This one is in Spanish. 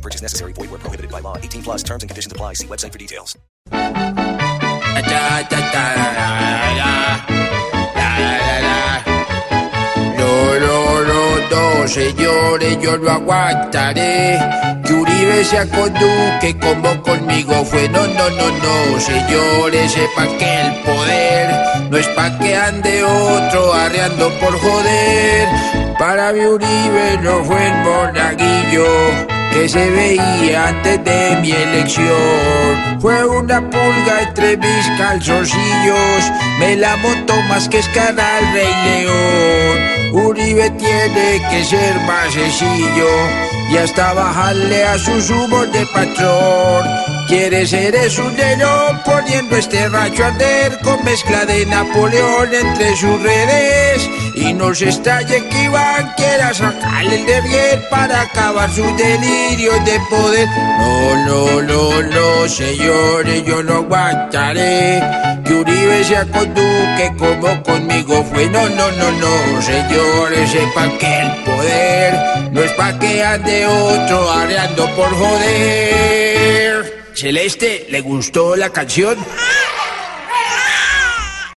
No purchase necessary. Void prohibited by law. 18 plus terms and conditions apply. See website for details. No, no, no, señores, yo no aguantaré que Uribe Duque como conmigo fue. No, no, no, no, señores, que el poder no es pa' que ande otro arreando por joder. Para mi Uribe no fue el monaguillo que se veía antes de mi elección. Fue una pulga entre mis calzoncillos, me la montó más que escala al Rey León. Uribe tiene que ser más sencillo y hasta bajarle a sus humos de patrón. Quiere ser es un león poniendo este racho a arder con mezcla de Napoleón entre sus redes. Y no se estalle que Iván quiera sacarle el de bien para acabar sus delirios de poder. No, no, no, no, señores, yo no aguantaré que Uribe sea con Duque como conmigo fue. No, no, no, no, señores, sepan que el poder no es pa' que ande otro areando por joder. Celeste, ¿le gustó la canción?